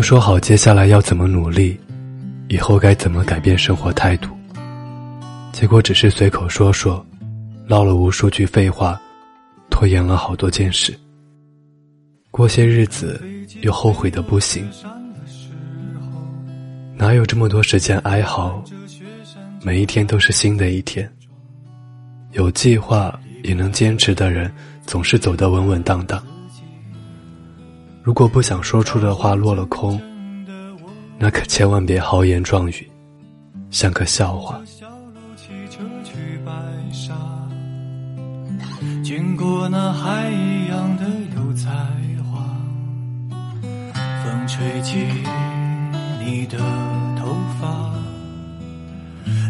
说好接下来要怎么努力，以后该怎么改变生活态度，结果只是随口说说，唠了无数句废话，拖延了好多件事。过些日子又后悔的不行，哪有这么多时间哀嚎？每一天都是新的一天。有计划也能坚持的人，总是走得稳稳当当。如果不想说出的话落了空，那可千万别豪言壮语，像个笑话。经过那海一样的油菜花，风吹起你的头发，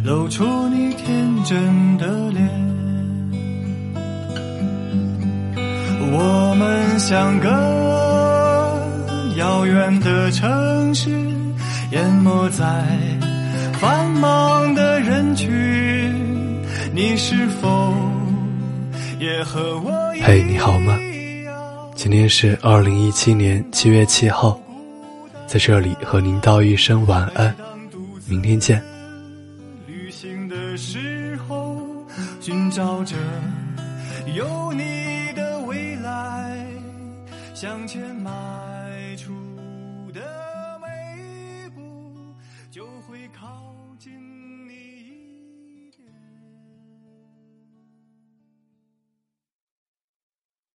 露出你天真的脸。我们相隔遥远的城市，淹没在繁忙的人群。你是否也和我一样？嘿，你好吗？今天是二零一七年七月七号，在这里和您道一声晚安，明天见。旅行的时候，寻找着有你的未来，向前迈出。